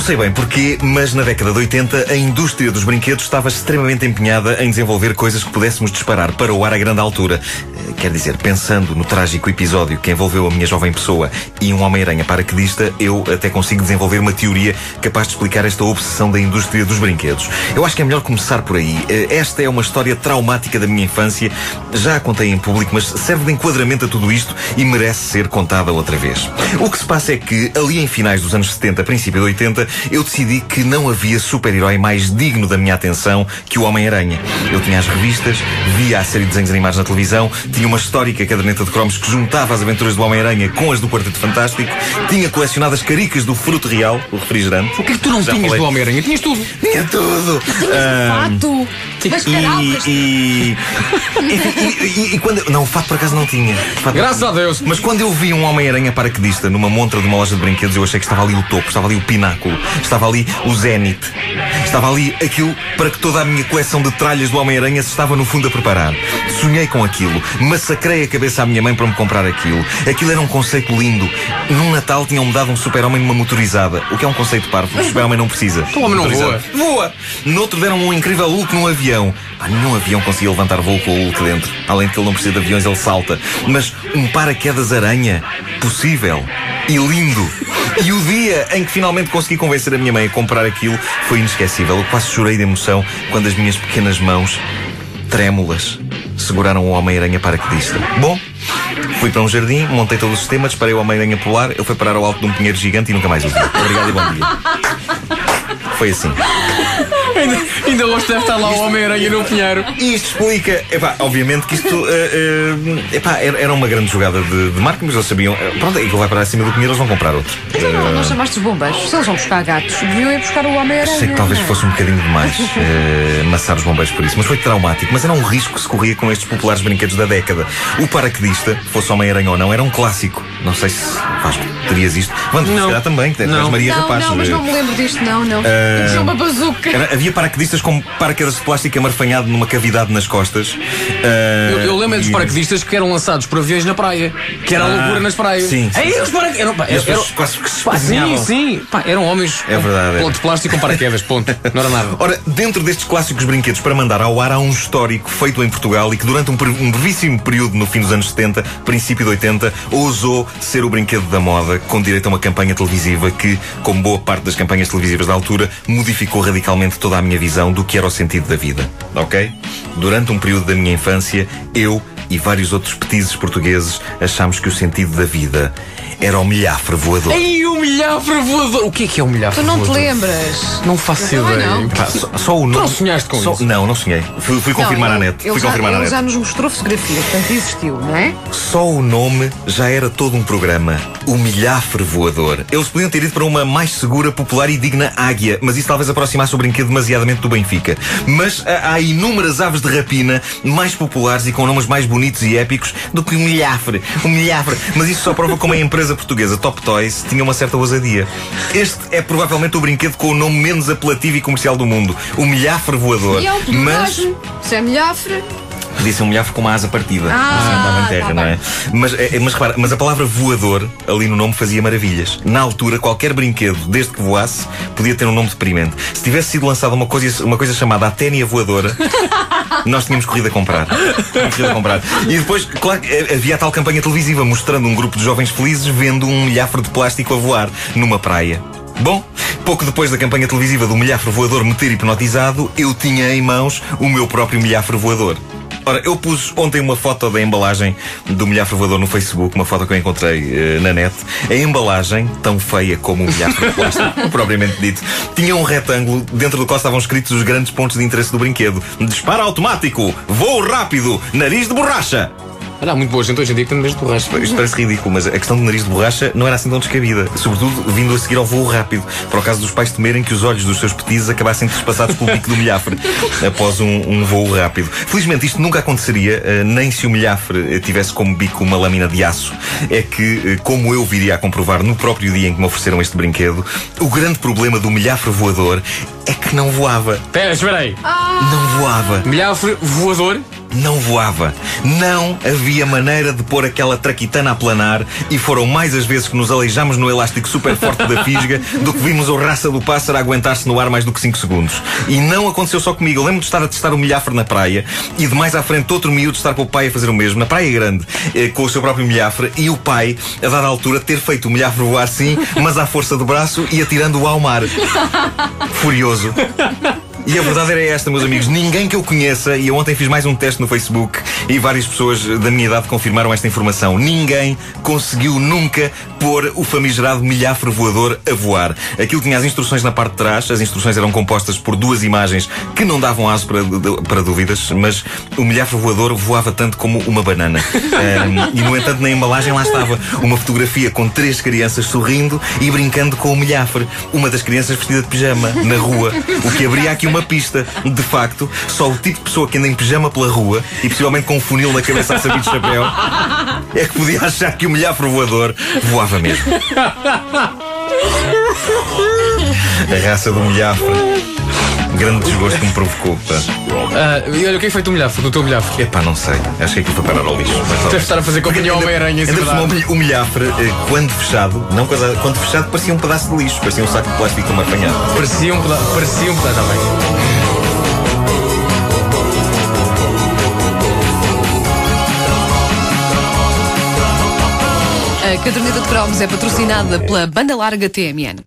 Não sei bem porquê, mas na década de 80 a indústria dos brinquedos estava extremamente empenhada em desenvolver coisas que pudéssemos disparar para o ar a grande altura. Quer dizer, pensando no trágico episódio que envolveu a minha jovem pessoa e um Homem-Aranha paraquedista, eu até consigo desenvolver uma teoria capaz de explicar esta obsessão da indústria dos brinquedos. Eu acho que é melhor começar por aí. Eh, esta é uma história traumática da minha infância. Já a contei em público, mas serve de enquadramento a tudo isto e merece ser contada outra vez. O que se passa é que, ali em finais dos anos 70, princípio de 80, eu decidi que não havia super-herói mais digno da minha atenção que o Homem-Aranha. Eu tinha as revistas, via a série de desenhos animados na televisão, tinha uma histórica caderneta de cromos que juntava as aventuras do Homem-Aranha com as do Quarteto Fantástico, tinha colecionado as caricas do Fruto Real, o refrigerante. O que é que tu não Já tinhas falei. do Homem-Aranha? Tinhas tudo. Tinha tudo! Tinhas um fato. Mas e, e, e, e- e quando. Não, o fato por acaso não tinha. Graças a Deus. Mas quando eu vi um Homem-Aranha paraquedista numa montra de uma loja de brinquedos, eu achei que estava ali o topo, estava ali o pináculo, estava ali o zénite, estava ali aquilo para que toda a minha coleção de tralhas do Homem-Aranha se estava no fundo a preparar. Sonhei com aquilo, massacrei a cabeça à minha mãe para me comprar aquilo. Aquilo era um conceito lindo. Num Natal tinham-me dado um super-homem numa motorizada, o que é um conceito parvo. O super-homem não precisa. O homem não. Voa! No outro deram um incrível Hulk num avião. Pá, nenhum avião conseguia levantar voo com o Hulk dentro. Além de que ele não precisa de aviões, ele salta. Mas um paraquedas aranha? Possível. E lindo. E o dia em que finalmente consegui convencer a minha mãe a comprar aquilo foi inesquecível. Eu quase chorei de emoção quando as minhas pequenas mãos, trêmulas, seguraram o Homem-Aranha paraquedista. Bom, fui para um jardim, montei todo o sistema, disparei o Homem-Aranha polar, ele foi parar ao alto de um pinheiro gigante e nunca mais o vi. Obrigado e bom dia. Foi assim. Ainda, ainda hoje deve estar lá o Homem-Aranha no pinheiro. E isto explica, epá, obviamente que isto eh, eh, epá, era, uma grande jogada de, de marketing, mas eles sabiam, eh, pronto, é ele vai parar acima do pinheiro, eles vão comprar outro. Então não, não chamaste os bombeiros. Se eles vão buscar gatos, deviam ir buscar o Homem-Aranha. Sei que talvez não é? fosse um bocadinho demais eh, maçar os bombeiros por isso, mas foi traumático. Mas era um risco que se corria com estes populares brinquedos da década. O paraquedista, fosse Homem-Aranha ou não, era um clássico. Não sei se Vasco, terias isto. Vamos, se calhar também, que Não. és Maria Não, Rapaz. não, mas eh, não me lembro disto, não, não. Eh, Tinha uma bazuca. era- havia paraquedistas com paraquedas de plástico amarfanhado numa cavidade nas costas. Eh, Eu, eu lembro dos e- paraquedistas que eram lançados por aviões na praia. Que era a Ah, loucura nas praias. sim, sim, Aí sim. os paraquedistas. Eram, pá, eram- quase que se pá, sim, sim. Pá, eram homens É verdade, com era. de plástico com paraquedas, ponto. Não era nada. Ora, dentro destes clássicos brinquedos para mandar ao ar há um histórico feito em Portugal e que durante um, um brevíssimo período no fim dos anos 70, princípio de 80, ousou ser o brinquedo da moda, com direito a uma campanha televisiva que, como boa parte das campanhas televisivas da altura, modificou radicalmente toda a minha visão do que era o sentido da vida. Ok? Durante um período da minha infância, eu e vários outros petizes portugueses achámos que o sentido da vida era o milhafre voador. Ei, o milhafre voador. O que é que é o milhafre Tu não te voador? lembras? Não faço Eu também ideia. não. Pá, só, só o nome. não sonhaste com só- isso? Não, não sonhei. Fui, fui confirmar à ele- net. Ele, Fui já, confirmar à ele net. já nos mostrou fotografias, portanto existiu, não é? Só o nome já era todo um programa. O milhafre voador. Eles podiam ter ido para uma mais segura, popular e digna águia, mas isso talvez aproximasse o brinquedo demasiadamente do Benfica. Mas ah, há inúmeras aves de rapina mais populares e com nomes mais bonitos e épicos do que o milhafre. O milhafre. Mas isso só prova como a empresa portuguesa Top Toys tinha uma certa ousadia. Este é provavelmente o brinquedo com o nome menos apelativo e comercial do mundo. O milhafre voador. E é o mas é milhafre, Podia ser um milhafre com uma asa partida. Ah, Assim andava em terra, tá não é? Mas, é, mas repara, mas a palavra voador ali no nome fazia maravilhas. Na altura, qualquer brinquedo, desde que voasse, podia ter um nome deprimente. Se tivesse sido lançada uma coisa, uma coisa chamada a ténia voadora, nós tínhamos corrido a comprar. Tínhamos corrido a comprar. E depois, claro, que havia a tal campanha televisiva mostrando um grupo de jovens felizes vendo um milhafre de plástico a voar numa praia. Bom, pouco depois da campanha televisiva do milhafre voador me ter hipnotizado, eu tinha em mãos o meu próprio milhafre voador. Ora, eu pus ontem uma foto da embalagem do milhafre voador no Facebook, uma foto que eu encontrei eh, na net. A embalagem, tão feia como o milhafre de plástico, propriamente dito, tinha um retângulo dentro do qual estavam escritos os grandes pontos de interesse do brinquedo. Disparo automático, voo rápido, nariz de borracha. Olha, há muito boa gente hoje em dia que tem nariz de borracha. Isto parece ridículo, mas a questão do nariz de borracha não era assim tão descabida. Sobretudo vindo a seguir ao voo rápido, para o caso dos pais temerem que os olhos dos seus petizes acabassem trespassados pelo bico do milhafre após um, um voo rápido. Felizmente isto nunca aconteceria, eh, nem se o milhafre eh, tivesse como bico uma lâmina de aço. É que, eh, como eu viria a comprovar no próprio dia em que me ofereceram este brinquedo, o grande problema do milhafre voador é que não voava. Espera, espera aí. Não voava. Milhafre voador. Não voava. Não havia maneira de pôr aquela traquitana a planar e foram mais as vezes que nos aleijámos no elástico super forte da fisga do que vimos o raça do pássaro aguentar-se no ar mais do que 5 segundos. E não aconteceu só comigo. Eu lembro de estar a testar o milhafre na praia e de mais à frente outro miúdo estar com o pai a fazer o mesmo, na praia grande, eh, com o seu próprio milhafre e o pai, a dada altura, ter feito o milhafre voar sim, mas à força do braço e atirando-o ao mar. Furioso. E a verdade era esta, meus amigos. Ninguém que eu conheça, e eu ontem fiz mais um teste no Facebook e várias pessoas da minha idade confirmaram esta informação. Ninguém conseguiu nunca pôr o famigerado milhafre voador a voar. Aquilo tinha as instruções na parte de trás, as instruções eram compostas por duas imagens que não davam aso para, para dúvidas, mas o milhafre voador voava tanto como uma banana. Um, e no entanto, na embalagem lá estava uma fotografia com três crianças sorrindo e brincando com o milhafre. Uma das crianças vestida de pijama na rua, o que abria aqui uma pista. De facto, só o tipo de pessoa que anda em pijama pela rua e possivelmente com um funil na cabeça a saber de chapéu é que podia achar que o milhafre voador voava mesmo. A raça do milhafre. Grande desgosto que me provocou. Pá. Ah, e olha, o que é foi do milhafre, do teu milhafre? Epá, não sei. Acho que aquilo foi parar ao lixo. Deve estar a fazer companhia ao Homem-Aranha, é Ainda o milhafre, eh, quando fechado, não coisa, quando fechado, parecia um pedaço de lixo, parecia um saco de plástico como apanhado. Parecia um pedaço, parecia um pedaço também. A caderneta de cromos é patrocinada pela banda larga TMN.